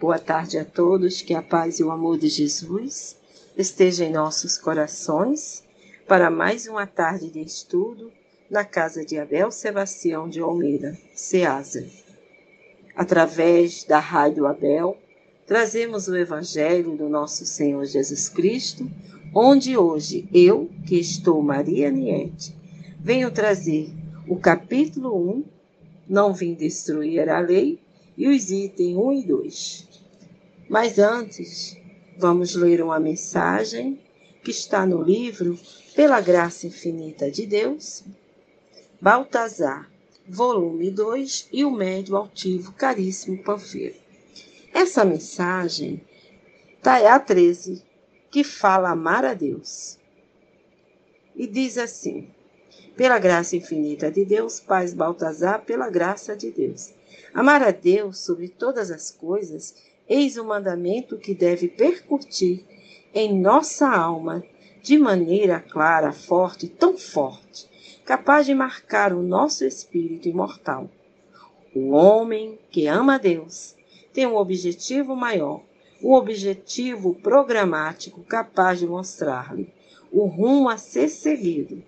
Boa tarde a todos, que a paz e o amor de Jesus esteja em nossos corações para mais uma tarde de estudo na casa de Abel Sebastião de Almeida, Ceasa. Através da Rádio Abel, trazemos o Evangelho do nosso Senhor Jesus Cristo, onde hoje eu, que estou Maria Niete, venho trazer o capítulo 1, Não vim destruir a lei, e os itens 1 e 2. Mas antes, vamos ler uma mensagem que está no livro Pela Graça Infinita de Deus, Baltazar, volume 2 e o médio altivo caríssimo Panfeiro. Essa mensagem está a 13, que fala amar a Deus. E diz assim: Pela graça infinita de Deus, Paz Baltazar, pela graça de Deus. Amar a Deus sobre todas as coisas, eis o mandamento que deve percutir em nossa alma de maneira clara, forte, tão forte, capaz de marcar o nosso espírito imortal. O homem que ama a Deus tem um objetivo maior, um objetivo programático capaz de mostrar-lhe o rumo a ser seguido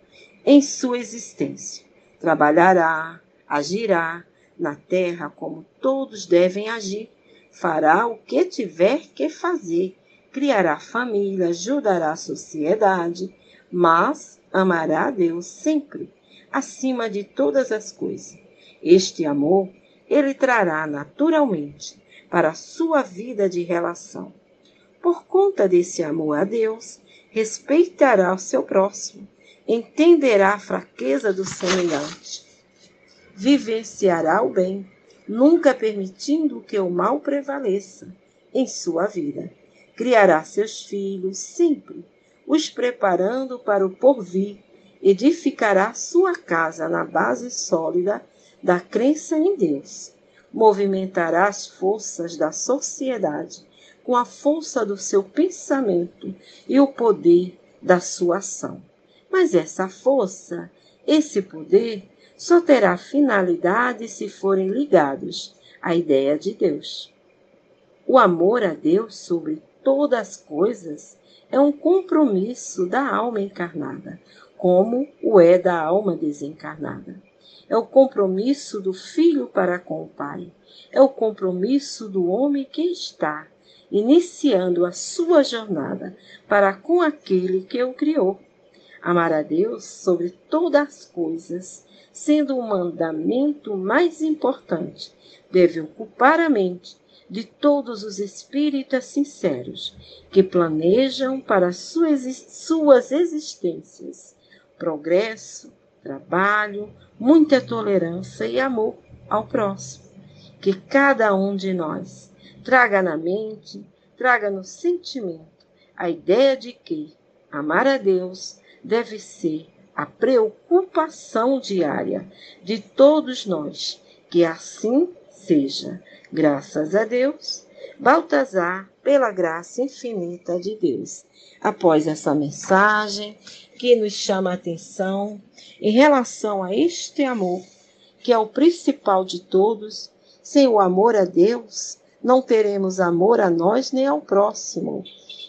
em sua existência. Trabalhará, agirá, na terra como todos devem agir, fará o que tiver que fazer, criará família, ajudará a sociedade, mas amará a Deus sempre, acima de todas as coisas. Este amor ele trará naturalmente para a sua vida de relação. Por conta desse amor a Deus, respeitará o seu próximo, entenderá a fraqueza do semelhante vivenciará o bem, nunca permitindo que o mal prevaleça em sua vida. Criará seus filhos sempre, os preparando para o porvir, edificará sua casa na base sólida da crença em Deus. Movimentará as forças da sociedade com a força do seu pensamento e o poder da sua ação. Mas essa força, esse poder, só terá finalidade se forem ligados à ideia de Deus. O amor a Deus sobre todas as coisas é um compromisso da alma encarnada, como o é da alma desencarnada. É o compromisso do filho para com o Pai. É o compromisso do homem que está iniciando a sua jornada para com aquele que o criou. Amar a Deus sobre todas as coisas sendo o mandamento mais importante, deve ocupar a mente de todos os espíritas sinceros que planejam para suas existências progresso, trabalho, muita tolerância e amor ao próximo. Que cada um de nós traga na mente, traga no sentimento a ideia de que amar a Deus deve ser a preocupação diária de todos nós. Que assim seja. Graças a Deus, Baltazar, pela graça infinita de Deus. Após essa mensagem que nos chama a atenção em relação a este amor, que é o principal de todos, sem o amor a Deus, não teremos amor a nós nem ao próximo.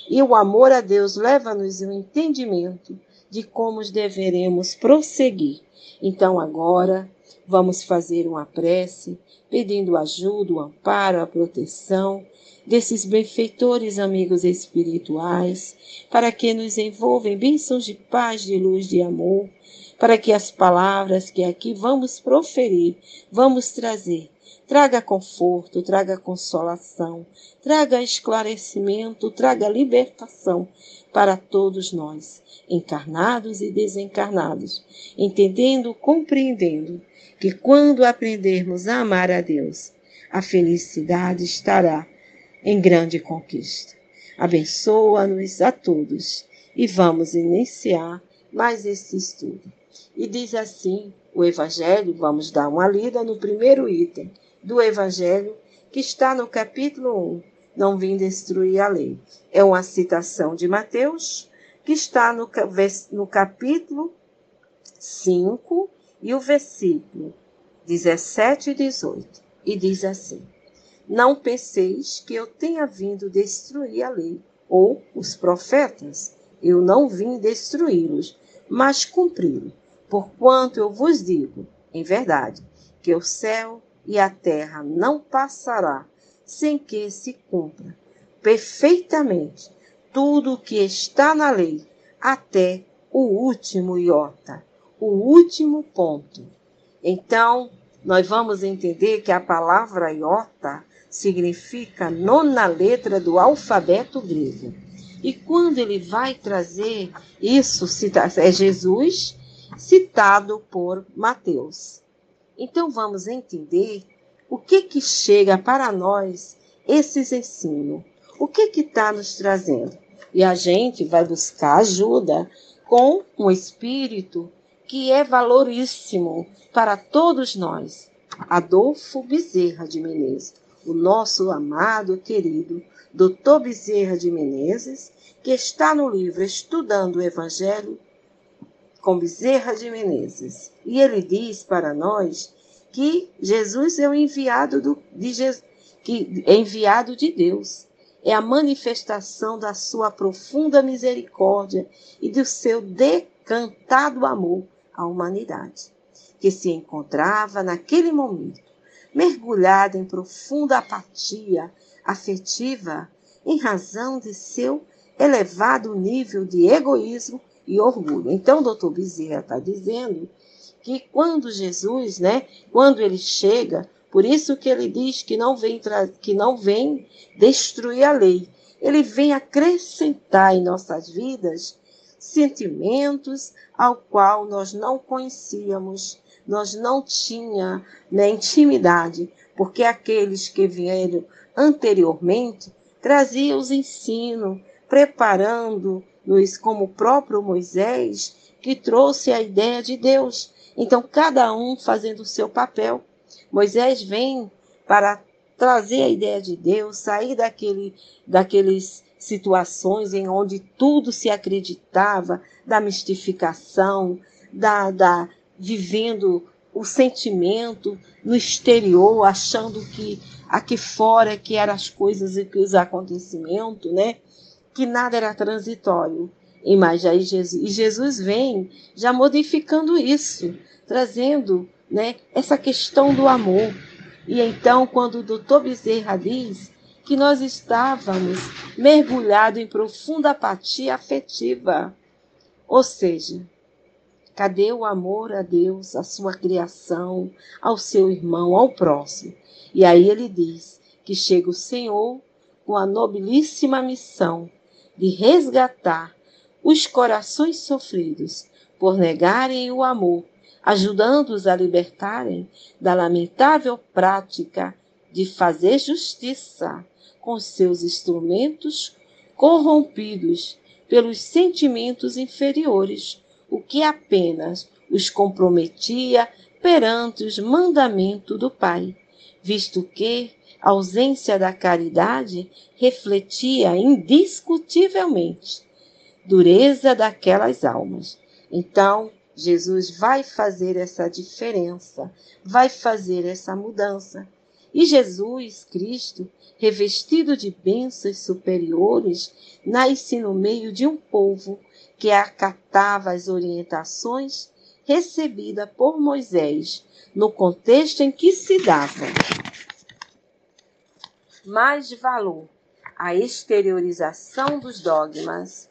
E o amor a Deus leva-nos ao entendimento de como deveremos prosseguir. Então, agora, vamos fazer uma prece, pedindo ajuda, o amparo, a proteção desses benfeitores amigos espirituais, para que nos envolvam em bênçãos de paz, de luz, de amor, para que as palavras que aqui vamos proferir, vamos trazer, traga conforto, traga consolação, traga esclarecimento, traga libertação para todos nós, encarnados e desencarnados, entendendo, compreendendo que quando aprendermos a amar a Deus, a felicidade estará em grande conquista. Abençoa-nos a todos e vamos iniciar mais esse estudo. E diz assim o Evangelho, vamos dar uma lida no primeiro item do Evangelho, que está no capítulo 1, não vim destruir a lei. É uma citação de Mateus, que está no, no capítulo 5 e o versículo 17 e 18. E diz assim: Não penseis que eu tenha vindo destruir a lei ou os profetas. Eu não vim destruí-los, mas cumpri-lo. Porquanto eu vos digo, em verdade, que o céu e a terra não passará sem que se cumpra perfeitamente tudo o que está na lei, até o último iota, o último ponto. Então, nós vamos entender que a palavra iota significa nona letra do alfabeto grego. E quando ele vai trazer isso, é Jesus citado por Mateus. Então vamos entender o que que chega para nós esses ensinos. O que que está nos trazendo? E a gente vai buscar ajuda com um espírito que é valoríssimo para todos nós. Adolfo Bezerra de Menezes, o nosso amado querido Dr. Bezerra de Menezes, que está no livro Estudando o Evangelho com Bezerra de Menezes. E ele diz para nós que Jesus é o enviado do, de Jesus, que é enviado de Deus. É a manifestação da sua profunda misericórdia e do seu decantado amor à humanidade, que se encontrava naquele momento mergulhada em profunda apatia afetiva em razão de seu elevado nível de egoísmo e orgulho. Então, o doutor Bezerra está dizendo que quando Jesus, né, quando ele chega, por isso que ele diz que não vem que não vem destruir a lei, ele vem acrescentar em nossas vidas sentimentos ao qual nós não conhecíamos, nós não tinha né, intimidade, porque aqueles que vieram anteriormente traziam os ensinos, preparando-nos como o próprio Moisés, que trouxe a ideia de Deus. Então, cada um fazendo o seu papel. Moisés vem para trazer a ideia de Deus, sair daquele, daqueles situações em onde tudo se acreditava, da mistificação, da, da vivendo o sentimento no exterior, achando que aqui fora que eram as coisas e que os acontecimentos, né? Que nada era transitório. E mais aí Jesus, e Jesus vem já modificando isso, trazendo, né, essa questão do amor. E então, quando o doutor Bezerra diz que nós estávamos mergulhados em profunda apatia afetiva, ou seja, Cadê o amor a Deus, a sua criação, ao seu irmão, ao próximo? E aí ele diz que chega o Senhor com a nobilíssima missão de resgatar os corações sofridos por negarem o amor, ajudando-os a libertarem da lamentável prática de fazer justiça com seus instrumentos corrompidos pelos sentimentos inferiores o que apenas os comprometia perante os mandamentos do Pai, visto que a ausência da caridade refletia indiscutivelmente dureza daquelas almas. Então, Jesus vai fazer essa diferença, vai fazer essa mudança. E Jesus Cristo, revestido de bênçãos superiores, nasce no meio de um povo que acatava as orientações recebidas por Moisés no contexto em que se dava mais valor à exteriorização dos dogmas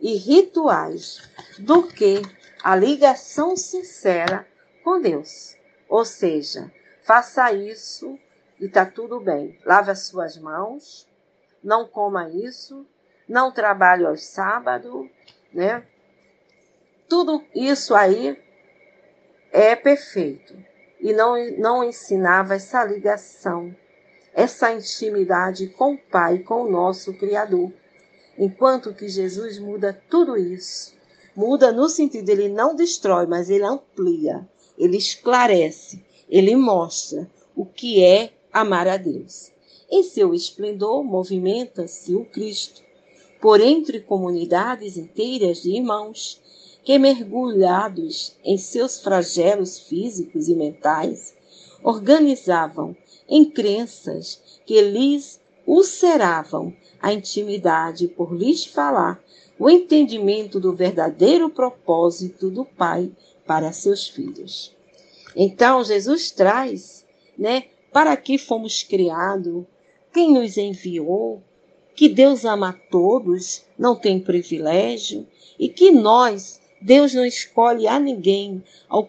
e rituais do que a ligação sincera com Deus. Ou seja, faça isso e está tudo bem. Lave as suas mãos, não coma isso, não trabalhe aos sábados, né? Tudo isso aí é perfeito e não, não ensinava essa ligação, essa intimidade com o Pai, com o nosso Criador. Enquanto que Jesus muda tudo isso, muda no sentido, ele não destrói, mas ele amplia, ele esclarece, ele mostra o que é amar a Deus. Em seu esplendor movimenta-se o Cristo, por entre comunidades inteiras de irmãos que, mergulhados em seus flagelos físicos e mentais, organizavam em crenças que lhes ulceravam a intimidade por lhes falar o entendimento do verdadeiro propósito do Pai para seus filhos. Então, Jesus traz, né, para que fomos criados, quem nos enviou, que Deus ama todos, não tem privilégio, e que nós, Deus não escolhe a ninguém, ou,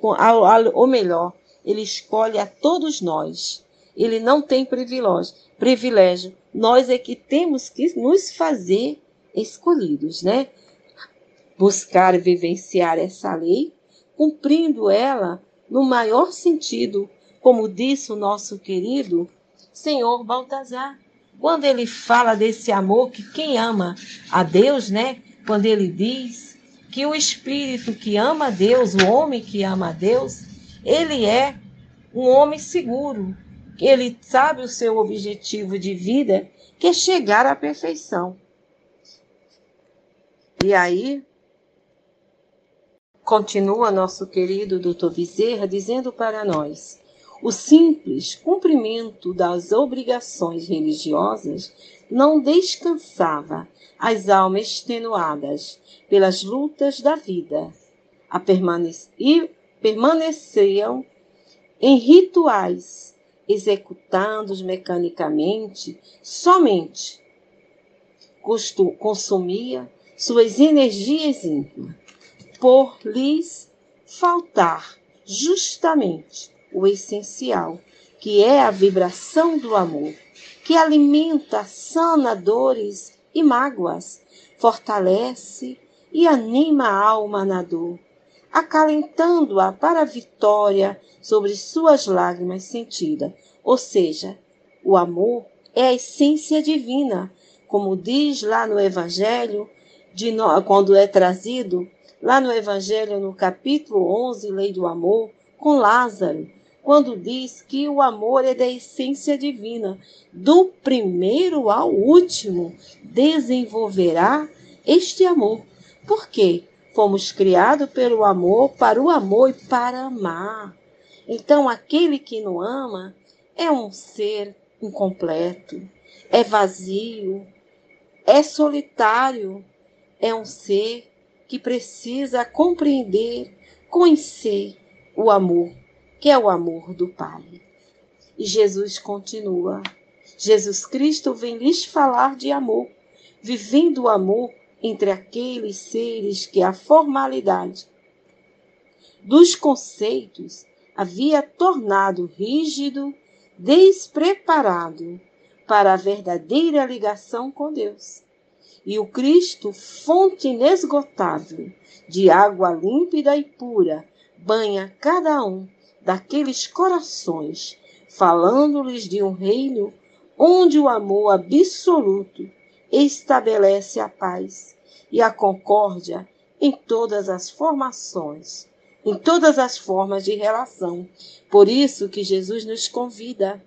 ou melhor, Ele escolhe a todos nós. Ele não tem privilégio. privilégio. Nós é que temos que nos fazer escolhidos, né? Buscar vivenciar essa lei, cumprindo ela no maior sentido, como disse o nosso querido Senhor Baltazar. Quando ele fala desse amor que quem ama a Deus, né? Quando ele diz que o espírito que ama a Deus, o homem que ama a Deus, ele é um homem seguro. Ele sabe o seu objetivo de vida, que é chegar à perfeição. E aí, continua nosso querido doutor Bezerra dizendo para nós: o simples cumprimento das obrigações religiosas não descansava as almas extenuadas pelas lutas da vida a permanec e permaneciam em rituais executados mecanicamente somente. Consumia suas energias íntimas por lhes faltar justamente o essencial, que é a vibração do amor, que alimenta, sana dores e mágoas, fortalece e anima a alma na dor, acalentando-a para a vitória sobre suas lágrimas sentidas. Ou seja, o amor é a essência divina, como diz lá no Evangelho, no... quando é trazido lá no Evangelho, no capítulo 11, Lei do Amor, com Lázaro, quando diz que o amor é da essência divina, do primeiro ao último, desenvolverá este amor. Por quê? Fomos criados pelo amor, para o amor e para amar. Então, aquele que não ama é um ser incompleto, é vazio, é solitário, é um ser que precisa compreender, conhecer o amor que é o amor do Pai. E Jesus continua. Jesus Cristo vem lhes falar de amor, vivendo o amor entre aqueles seres que a formalidade dos conceitos havia tornado rígido, despreparado para a verdadeira ligação com Deus. E o Cristo, fonte inesgotável de água límpida e pura, banha cada um daqueles corações, falando-lhes de um reino onde o amor absoluto estabelece a paz e a concórdia em todas as formações, em todas as formas de relação. Por isso que Jesus nos convida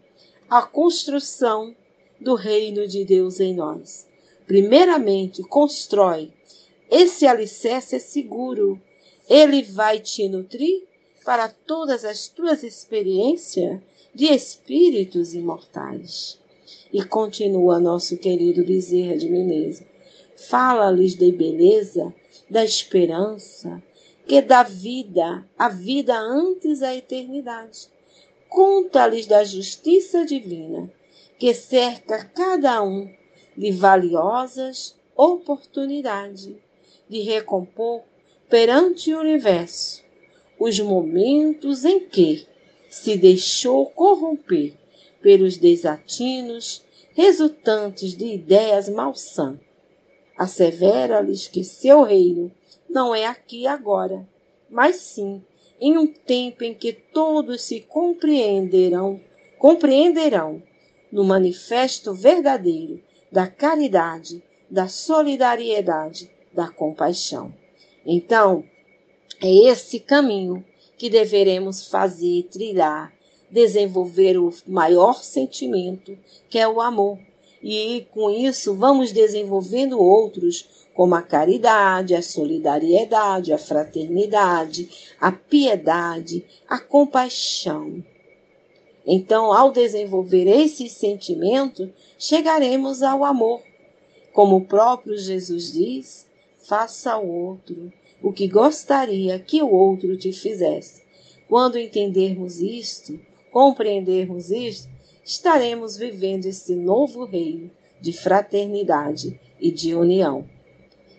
à construção do reino de Deus em nós. Primeiramente, constrói. Esse alicerce é seguro. Ele vai te nutrir para todas as tuas experiências de espíritos imortais. E continua nosso querido Bezerra de Menezes. Fala-lhes da beleza, da esperança, que dá vida, a vida antes da eternidade. Conta-lhes da justiça divina, que cerca cada um de valiosas oportunidades de recompor perante o universo os momentos em que se deixou corromper pelos desatinos resultantes de ideias malsãs. Assevera-lhes que seu reino não é aqui agora, mas sim em um tempo em que todos se compreenderão, compreenderão no manifesto verdadeiro da caridade, da solidariedade, da compaixão. Então, é esse caminho que deveremos fazer, trilhar, desenvolver o maior sentimento, que é o amor. E com isso vamos desenvolvendo outros, como a caridade, a solidariedade, a fraternidade, a piedade, a compaixão. Então, ao desenvolver esse sentimento, chegaremos ao amor. Como o próprio Jesus diz, faça ao outro o que gostaria que o outro te fizesse. Quando entendermos isto, compreendermos isto, estaremos vivendo esse novo reino de fraternidade e de união.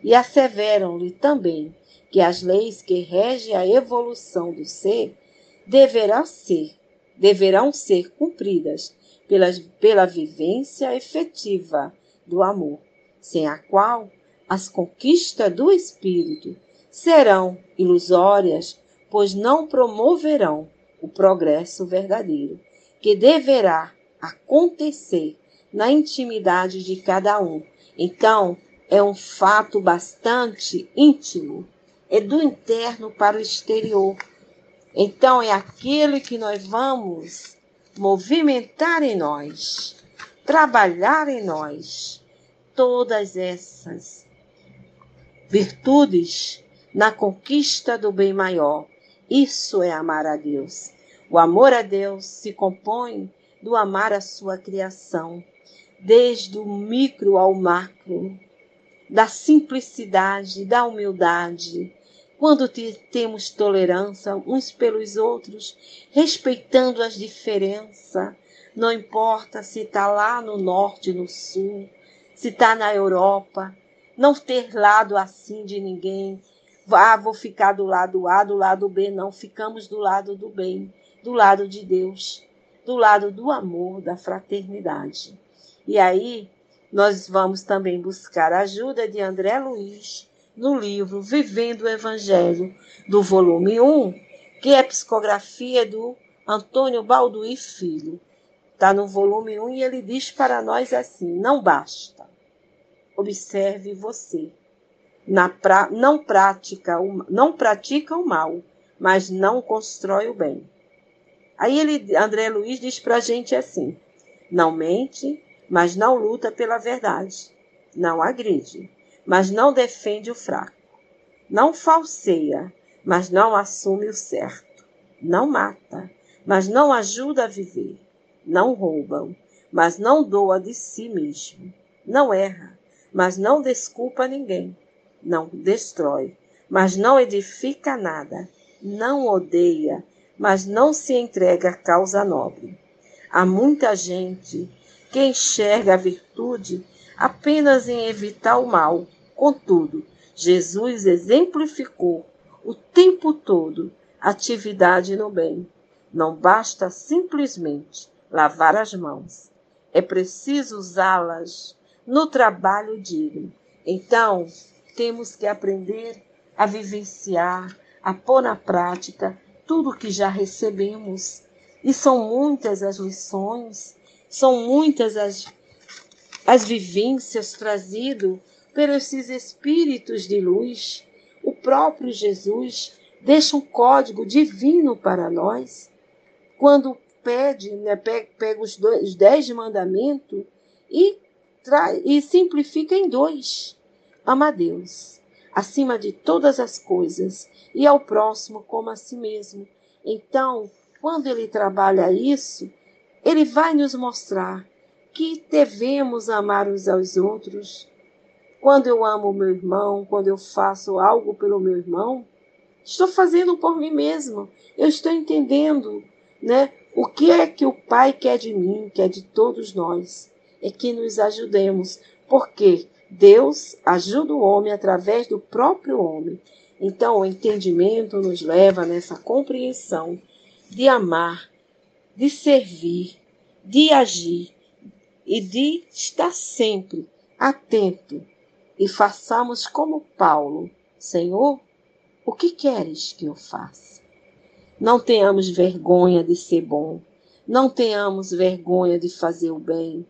E asseveram-lhe também que as leis que regem a evolução do ser deverão ser, deverão ser cumpridas pela, pela vivência efetiva do amor, sem a qual as conquistas do espírito serão ilusórias, pois não promoverão o progresso verdadeiro, que deverá acontecer na intimidade de cada um. Então, é um fato bastante íntimo, é do interno para o exterior. Então, é aquilo que nós vamos movimentar em nós, trabalhar em nós, todas essas virtudes na conquista do bem maior. Isso é amar a Deus. O amor a Deus se compõe do amar a sua criação, desde o micro ao macro, da simplicidade, da humildade. Quando temos tolerância uns pelos outros, respeitando as diferenças, não importa se está lá no norte, no sul, se está na Europa, não ter lado assim de ninguém, ah, vou ficar do lado A, do lado B. Não, ficamos do lado do bem, do lado de Deus, do lado do amor, da fraternidade. E aí, nós vamos também buscar a ajuda de André Luiz no livro Vivendo o Evangelho, do volume 1, que é psicografia do Antônio Balduí Filho. Está no volume 1 e ele diz para nós assim: não basta. Observe você na pra, não, prática o, não pratica o mal, mas não constrói o bem. Aí ele, André Luiz diz para a gente assim: não mente, mas não luta pela verdade. Não agride, mas não defende o fraco. Não falseia, mas não assume o certo. Não mata, mas não ajuda a viver. Não roubam, mas não doa de si mesmo. Não erra, mas não desculpa ninguém não destrói, mas não edifica nada, não odeia, mas não se entrega à causa nobre. Há muita gente que enxerga a virtude apenas em evitar o mal. Contudo, Jesus exemplificou o tempo todo atividade no bem. Não basta simplesmente lavar as mãos, é preciso usá-las no trabalho digno. Então, temos que aprender a vivenciar, a pôr na prática tudo que já recebemos. E são muitas as lições, são muitas as, as vivências trazidas pelos espíritos de luz. O próprio Jesus deixa um código divino para nós. Quando pede, né, pega, pega os, dois, os dez mandamentos e, e simplifica em dois ama a Deus acima de todas as coisas e ao próximo como a si mesmo. Então, quando ele trabalha isso, ele vai nos mostrar que devemos amar uns aos outros. Quando eu amo meu irmão, quando eu faço algo pelo meu irmão, estou fazendo por mim mesmo. Eu estou entendendo, né? O que é que o Pai quer de mim, quer de todos nós? É que nos ajudemos. Por quê? Deus ajuda o homem através do próprio homem. Então, o entendimento nos leva nessa compreensão de amar, de servir, de agir e de estar sempre atento e façamos como Paulo: Senhor, o que queres que eu faça? Não tenhamos vergonha de ser bom, não tenhamos vergonha de fazer o bem,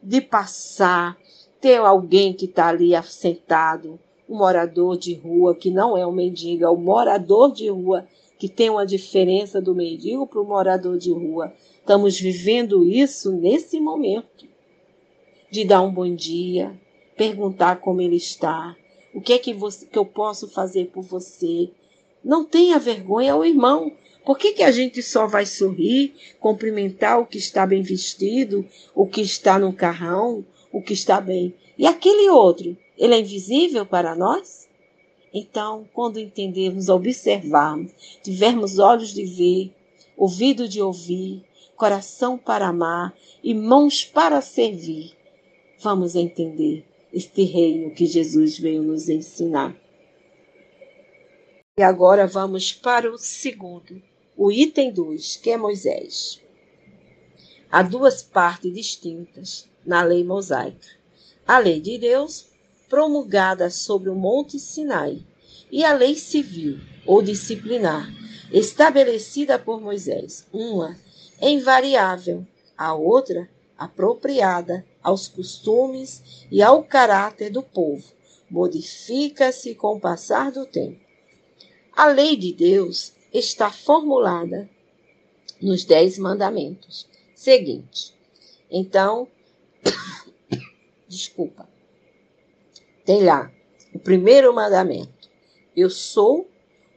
de passar ter alguém que está ali sentado, um morador de rua, que não é um mendigo, é o morador de rua, que tem uma diferença do mendigo para o morador de rua. Estamos vivendo isso nesse momento. De dar um bom dia, perguntar como ele está, o que é que, você, que eu posso fazer por você. Não tenha vergonha, o irmão. Por que, que a gente só vai sorrir, cumprimentar o que está bem vestido, o que está no carrão, o que está bem? E aquele outro, ele é invisível para nós? Então, quando entendermos, observarmos, tivermos olhos de ver, ouvido de ouvir, coração para amar e mãos para servir, vamos entender este reino que Jesus veio nos ensinar. E agora vamos para o segundo, o item 2, que é Moisés. Há duas partes distintas na lei mosaica: a lei de Deus, promulgada sobre o Monte Sinai, e a lei civil ou disciplinar, estabelecida por Moisés. Uma é invariável, a outra apropriada aos costumes e ao caráter do povo, modifica-se com o passar do tempo. A lei de Deus está formulada nos Dez Mandamentos. Seguinte. Então, desculpa. Tem lá o primeiro mandamento: Eu sou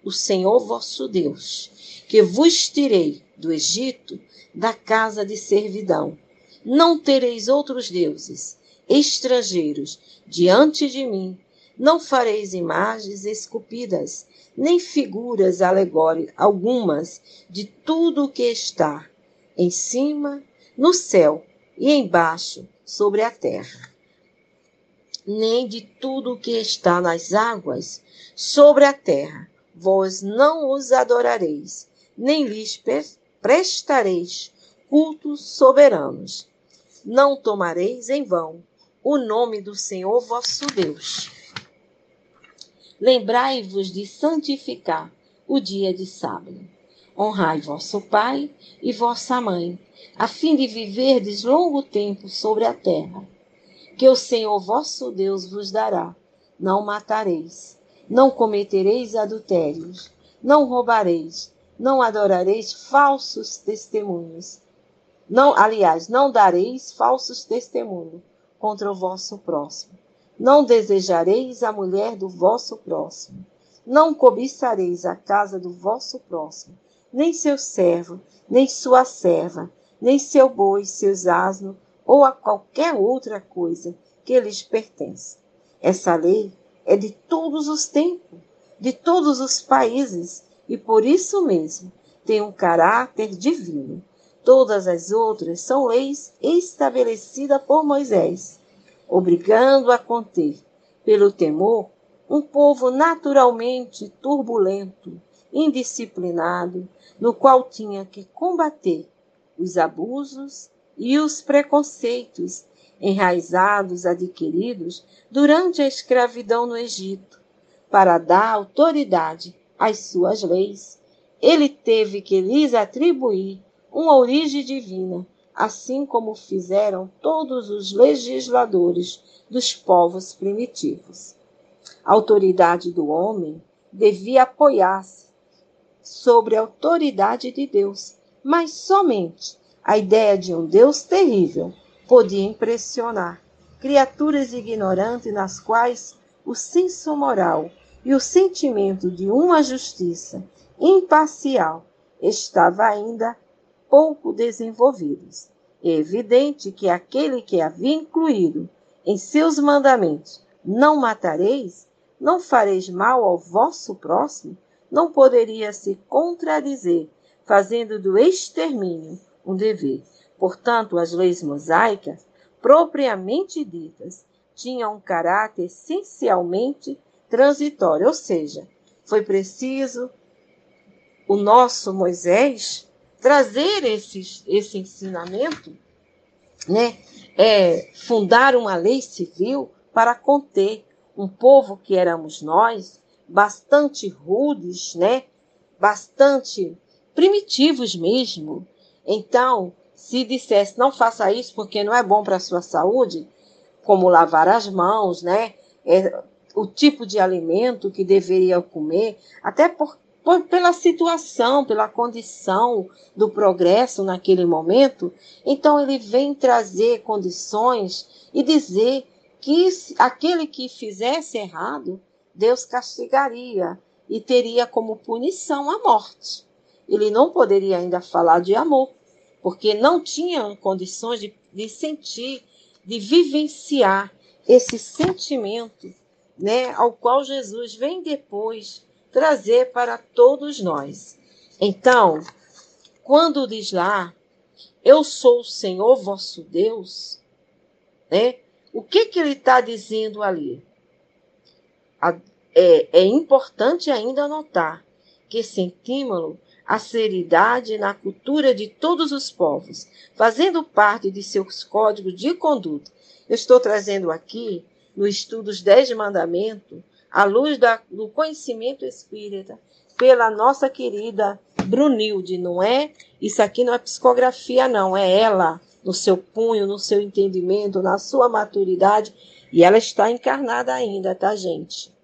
o Senhor vosso Deus, que vos tirei do Egito da casa de servidão. Não tereis outros deuses, estrangeiros, diante de mim. Não fareis imagens esculpidas, nem figuras alegóricas algumas de tudo o que está em cima, no céu e embaixo, sobre a terra. Nem de tudo o que está nas águas, sobre a terra. Vós não os adorareis, nem lhes prestareis cultos soberanos. Não tomareis em vão o nome do Senhor vosso Deus. Lembrai-vos de santificar o dia de sábado. Honrai vosso pai e vossa mãe, a fim de viverdes longo tempo sobre a terra, que o Senhor vosso Deus vos dará. Não matareis, não cometereis adultérios, não roubareis, não adorareis falsos testemunhos. Não, aliás, não dareis falsos testemunhos contra o vosso próximo. Não desejareis a mulher do vosso próximo. Não cobiçareis a casa do vosso próximo, nem seu servo, nem sua serva, nem seu boi, seus asnos, ou a qualquer outra coisa que lhes pertence. Essa lei é de todos os tempos, de todos os países, e por isso mesmo tem um caráter divino. Todas as outras são leis estabelecidas por Moisés, obrigando a conter, pelo temor, um povo naturalmente turbulento, indisciplinado, no qual tinha que combater os abusos e os preconceitos enraizados adquiridos durante a escravidão no Egito, para dar autoridade as suas leis, ele teve que lhes atribuir uma origem divina, assim como fizeram todos os legisladores dos povos primitivos. A autoridade do homem devia apoiar-se sobre a autoridade de Deus, mas somente a ideia de um Deus terrível podia impressionar criaturas ignorantes nas quais o senso moral e o sentimento de uma justiça imparcial estava ainda pouco desenvolvidos. É evidente que aquele que havia incluído em seus mandamentos não matareis, não fareis mal ao vosso próximo, não poderia se contradizer, fazendo do extermínio um dever. Portanto, as leis mosaicas, propriamente ditas, tinham um caráter essencialmente transitória, ou seja, foi preciso o nosso Moisés trazer esse, esse ensinamento, né? É, fundar uma lei civil para conter um povo que éramos nós, bastante rudes, né? Bastante primitivos mesmo. Então, se dissesse não faça isso porque não é bom para a sua saúde, como lavar as mãos, né? É, o tipo de alimento que deveria comer, até por, por, pela situação, pela condição do progresso naquele momento. Então, ele vem trazer condições e dizer que aquele que fizesse errado, Deus castigaria e teria como punição a morte. ele não poderia ainda falar de amor, porque não tinha condições de, de sentir, de vivenciar esse sentimento, né, ao qual Jesus vem depois trazer para todos nós. Então, quando diz lá, eu sou o Senhor vosso Deus, né? O que que ele está dizendo ali? É, é importante ainda notar que sentimos a seriedade na cultura de todos os povos, fazendo parte de seus códigos de conduta. Eu estou trazendo aqui, no estudo dos Dez Mandamentos, à luz da, do conhecimento espírita, pela nossa querida Brunilde, não é? Isso aqui não é psicografia, não, é ela, no seu punho, no seu entendimento, na sua maturidade, e ela está encarnada ainda, tá, gente?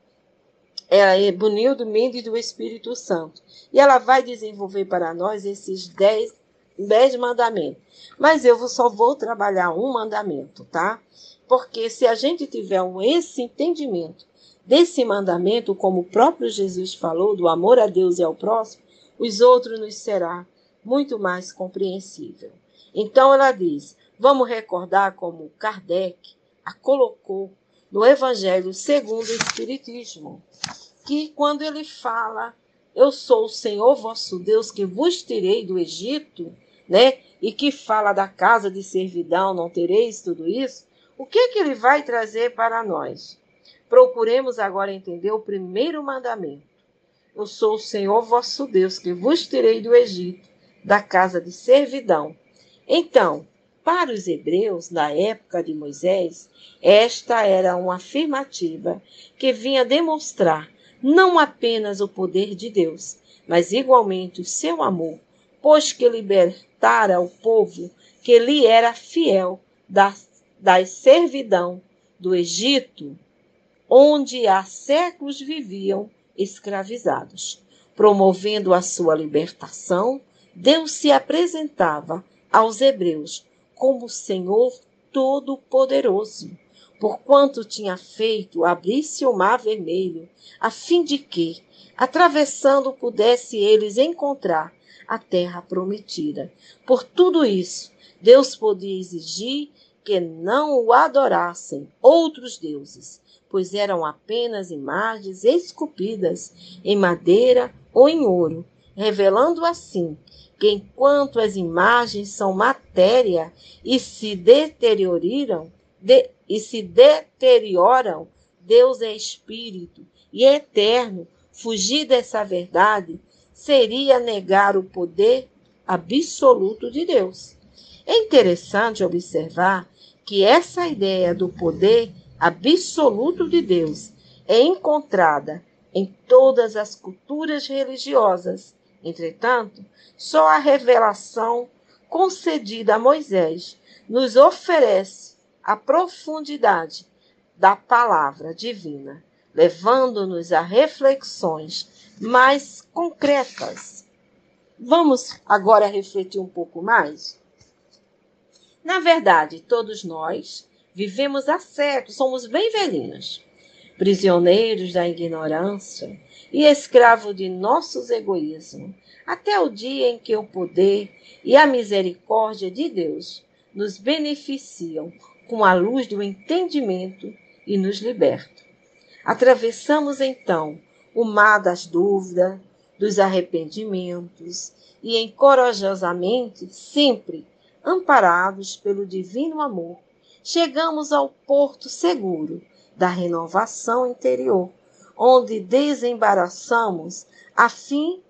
Ela é Brunildo Mendes do Espírito Santo. E ela vai desenvolver para nós esses dez, dez mandamentos. Mas eu só vou trabalhar um mandamento, tá? Porque se a gente tiver esse entendimento desse mandamento, como o próprio Jesus falou, do amor a Deus e ao próximo, os outros nos será muito mais compreensível. Então ela diz: vamos recordar como Kardec a colocou no Evangelho segundo o Espiritismo, que quando ele fala eu sou o Senhor vosso Deus que vos tirei do Egito, né? E que fala da casa de servidão, não tereis tudo isso. O que que ele vai trazer para nós? Procuremos agora entender o primeiro mandamento. Eu sou o Senhor vosso Deus que vos tirei do Egito, da casa de servidão. Então, para os hebreus, na época de Moisés, esta era uma afirmativa que vinha demonstrar não apenas o poder de Deus, mas igualmente o seu amor, pois que libertara o povo que lhe era fiel da, da servidão do Egito, onde há séculos viviam escravizados. Promovendo a sua libertação, Deus se apresentava aos hebreus como Senhor Todo-Poderoso, porquanto tinha feito abrir-se o mar vermelho, a fim de que, atravessando, pudesse eles encontrar a terra prometida. Por tudo isso, Deus podia exigir que não o adorassem outros deuses, pois eram apenas imagens esculpidas em madeira ou em ouro, revelando assim que enquanto as imagens são matéria e se deterioram, de, e se deterioram, Deus é espírito e é eterno. Fugir dessa verdade seria negar o poder absoluto de Deus. É interessante observar que essa ideia do poder absoluto de Deus é encontrada em todas as culturas religiosas. Entretanto, só a revelação concedida a Moisés nos oferece a profundidade da palavra divina, levando-nos a reflexões mais concretas. Vamos agora refletir um pouco mais? Na verdade, todos nós vivemos a séculos, somos bem velhinhos, prisioneiros da ignorância e escravos de nossos egoísmos, até o dia em que o poder e a misericórdia de Deus nos beneficiam com a luz do entendimento e nos liberta. Atravessamos então o mar das dúvidas, dos arrependimentos e encorajosamente, sempre amparados pelo divino amor, chegamos ao porto seguro da renovação interior, onde desembaraçamos a fim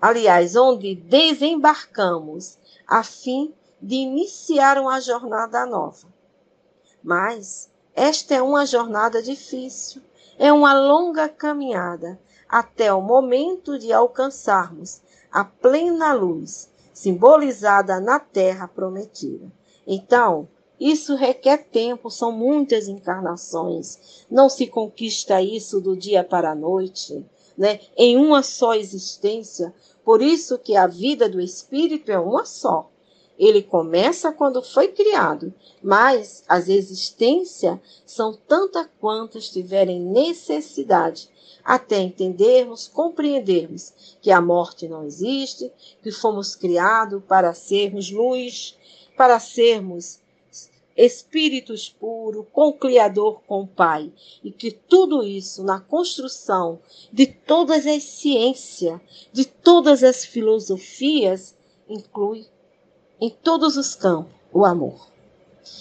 aliás, onde desembarcamos a fim de iniciar uma jornada nova. Mas esta é uma jornada difícil, é uma longa caminhada até o momento de alcançarmos a plena luz simbolizada na terra prometida. Então, isso requer tempo, são muitas encarnações. Não se conquista isso do dia para a noite, né? Em uma só existência. Por isso que a vida do espírito é uma só Ele começa quando foi criado, mas as existências são tantas quantas tiverem necessidade, até entendermos, compreendermos que a morte não existe, que fomos criados para sermos luz, para sermos espíritos puros, com o Criador, com o Pai, e que tudo isso na construção de todas as ciências, de todas as filosofias, inclui em todos os campos o amor.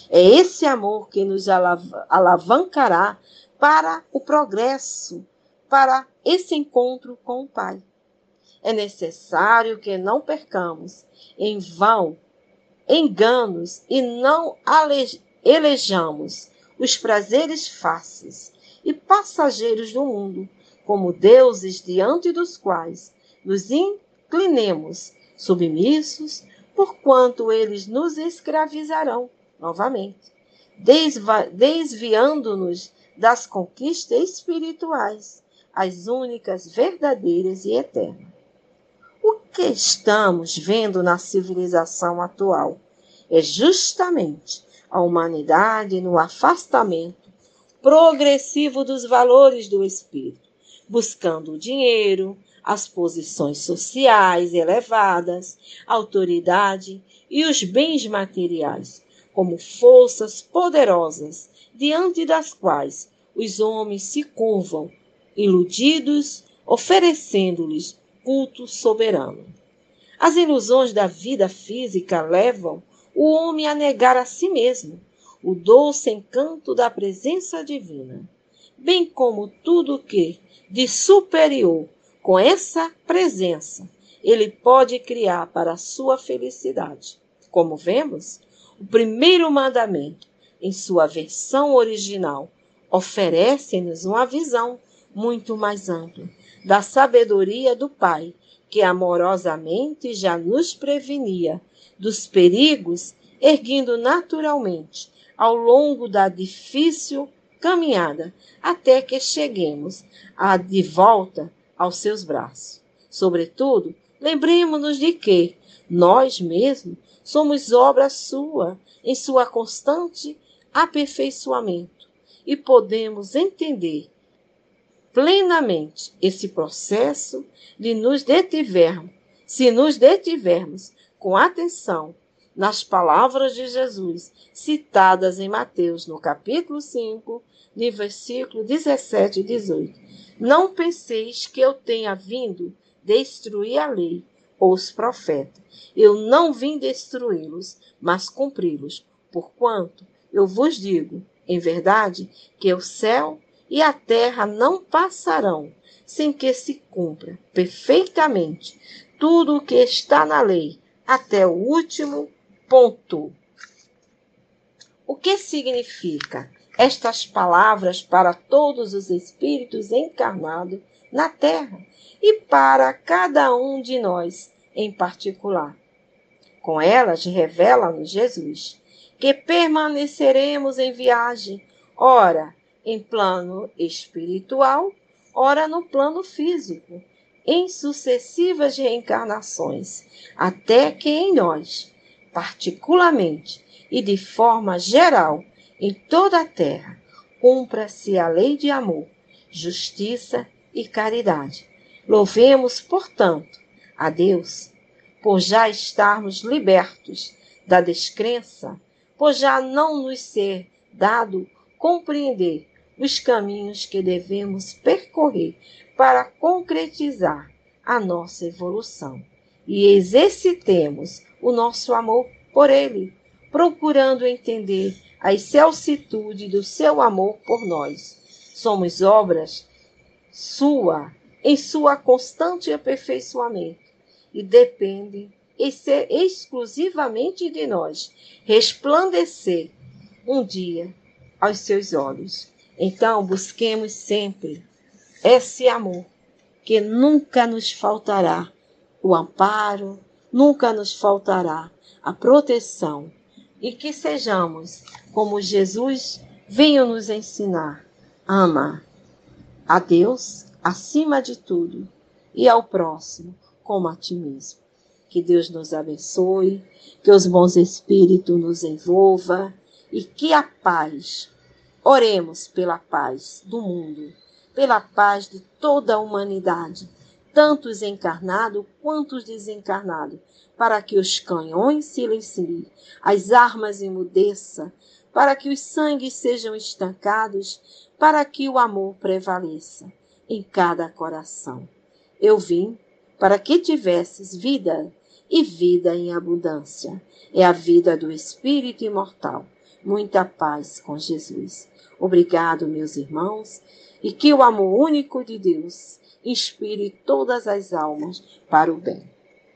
É esse amor que nos alavancará para o progresso, para esse encontro com o Pai. É necessário que não percamos em vão enganos e não elejamos os prazeres fáceis e passageiros do mundo como deuses diante dos quais nos inclinemos submissos porquanto eles nos escravizarão novamente, desviando-nos das conquistas espirituais, as únicas verdadeiras e eternas. O que estamos vendo na civilização atual é justamente a humanidade no afastamento progressivo dos valores do espírito, buscando o dinheiro, as posições sociais elevadas, autoridade e os bens materiais, como forças poderosas diante das quais os homens se curvam, iludidos, oferecendo-lhes culto soberano. As ilusões da vida física levam o homem a negar a si mesmo o doce encanto da presença divina, bem como tudo que de superior com essa presença, ele pode criar para a sua felicidade. Como vemos, o primeiro mandamento, em sua versão original, oferece-nos uma visão muito mais ampla da sabedoria do Pai, que amorosamente já nos prevenia dos perigos, erguendo naturalmente ao longo da difícil caminhada até que cheguemos a de volta aos seus braços. Sobretudo, lembremos-nos de que nós mesmos somos obra sua, em sua constante aperfeiçoamento, e podemos entender plenamente esse processo de nos detivermos, se nos detivermos com atenção nas palavras de Jesus, citadas em Mateus, no capítulo 5, no versículo 17 e 18. Não penseis que eu tenha vindo destruir a lei ou os profetas. Eu não vim destruí-los, mas cumpri-los. Porquanto eu vos digo, em verdade, que o céu e a terra não passarão sem que se cumpra perfeitamente tudo o que está na lei, até o último ponto. O que significa estas palavras para todos os espíritos encarnados na Terra e para cada um de nós em particular? Com elas revela-nos Jesus que permaneceremos em viagem, ora em plano espiritual, ora no plano físico, em sucessivas reencarnações, até que em nós particularmente e de forma geral em toda a terra, cumpra-se a lei de amor, justiça e caridade. Louvemos, portanto, a Deus por já estarmos libertos da descrença, por já não nos ser dado compreender os caminhos que devemos percorrer para concretizar a nossa evolução e exercitemos o nosso amor por Ele, procurando entender a excelsitude do seu amor por nós. Somos obras sua, em sua constante aperfeiçoamento, e depende exclusivamente de nós resplandecer um dia aos seus olhos. Então, busquemos sempre esse amor que nunca nos faltará o amparo, nunca nos faltará a proteção e que sejamos como Jesus veio nos ensinar, ama a Deus acima de tudo e ao próximo como a ti mesmo. Que Deus nos abençoe, que os bons espíritos nos envolva e que a paz, oremos pela paz do mundo, pela paz de toda a humanidade, tanto os encarnados quanto os desencarnados, para que os canhões silenciem, as armas emudeçam, para que os sangues sejam estancados, para que o amor prevaleça em cada coração. Eu vim para que tivesses vida e vida em abundância. É a vida do Espírito imortal. Muita paz com Jesus. Obrigado, meus irmãos, e que o amor único de Deus inspire todas as almas para o bem.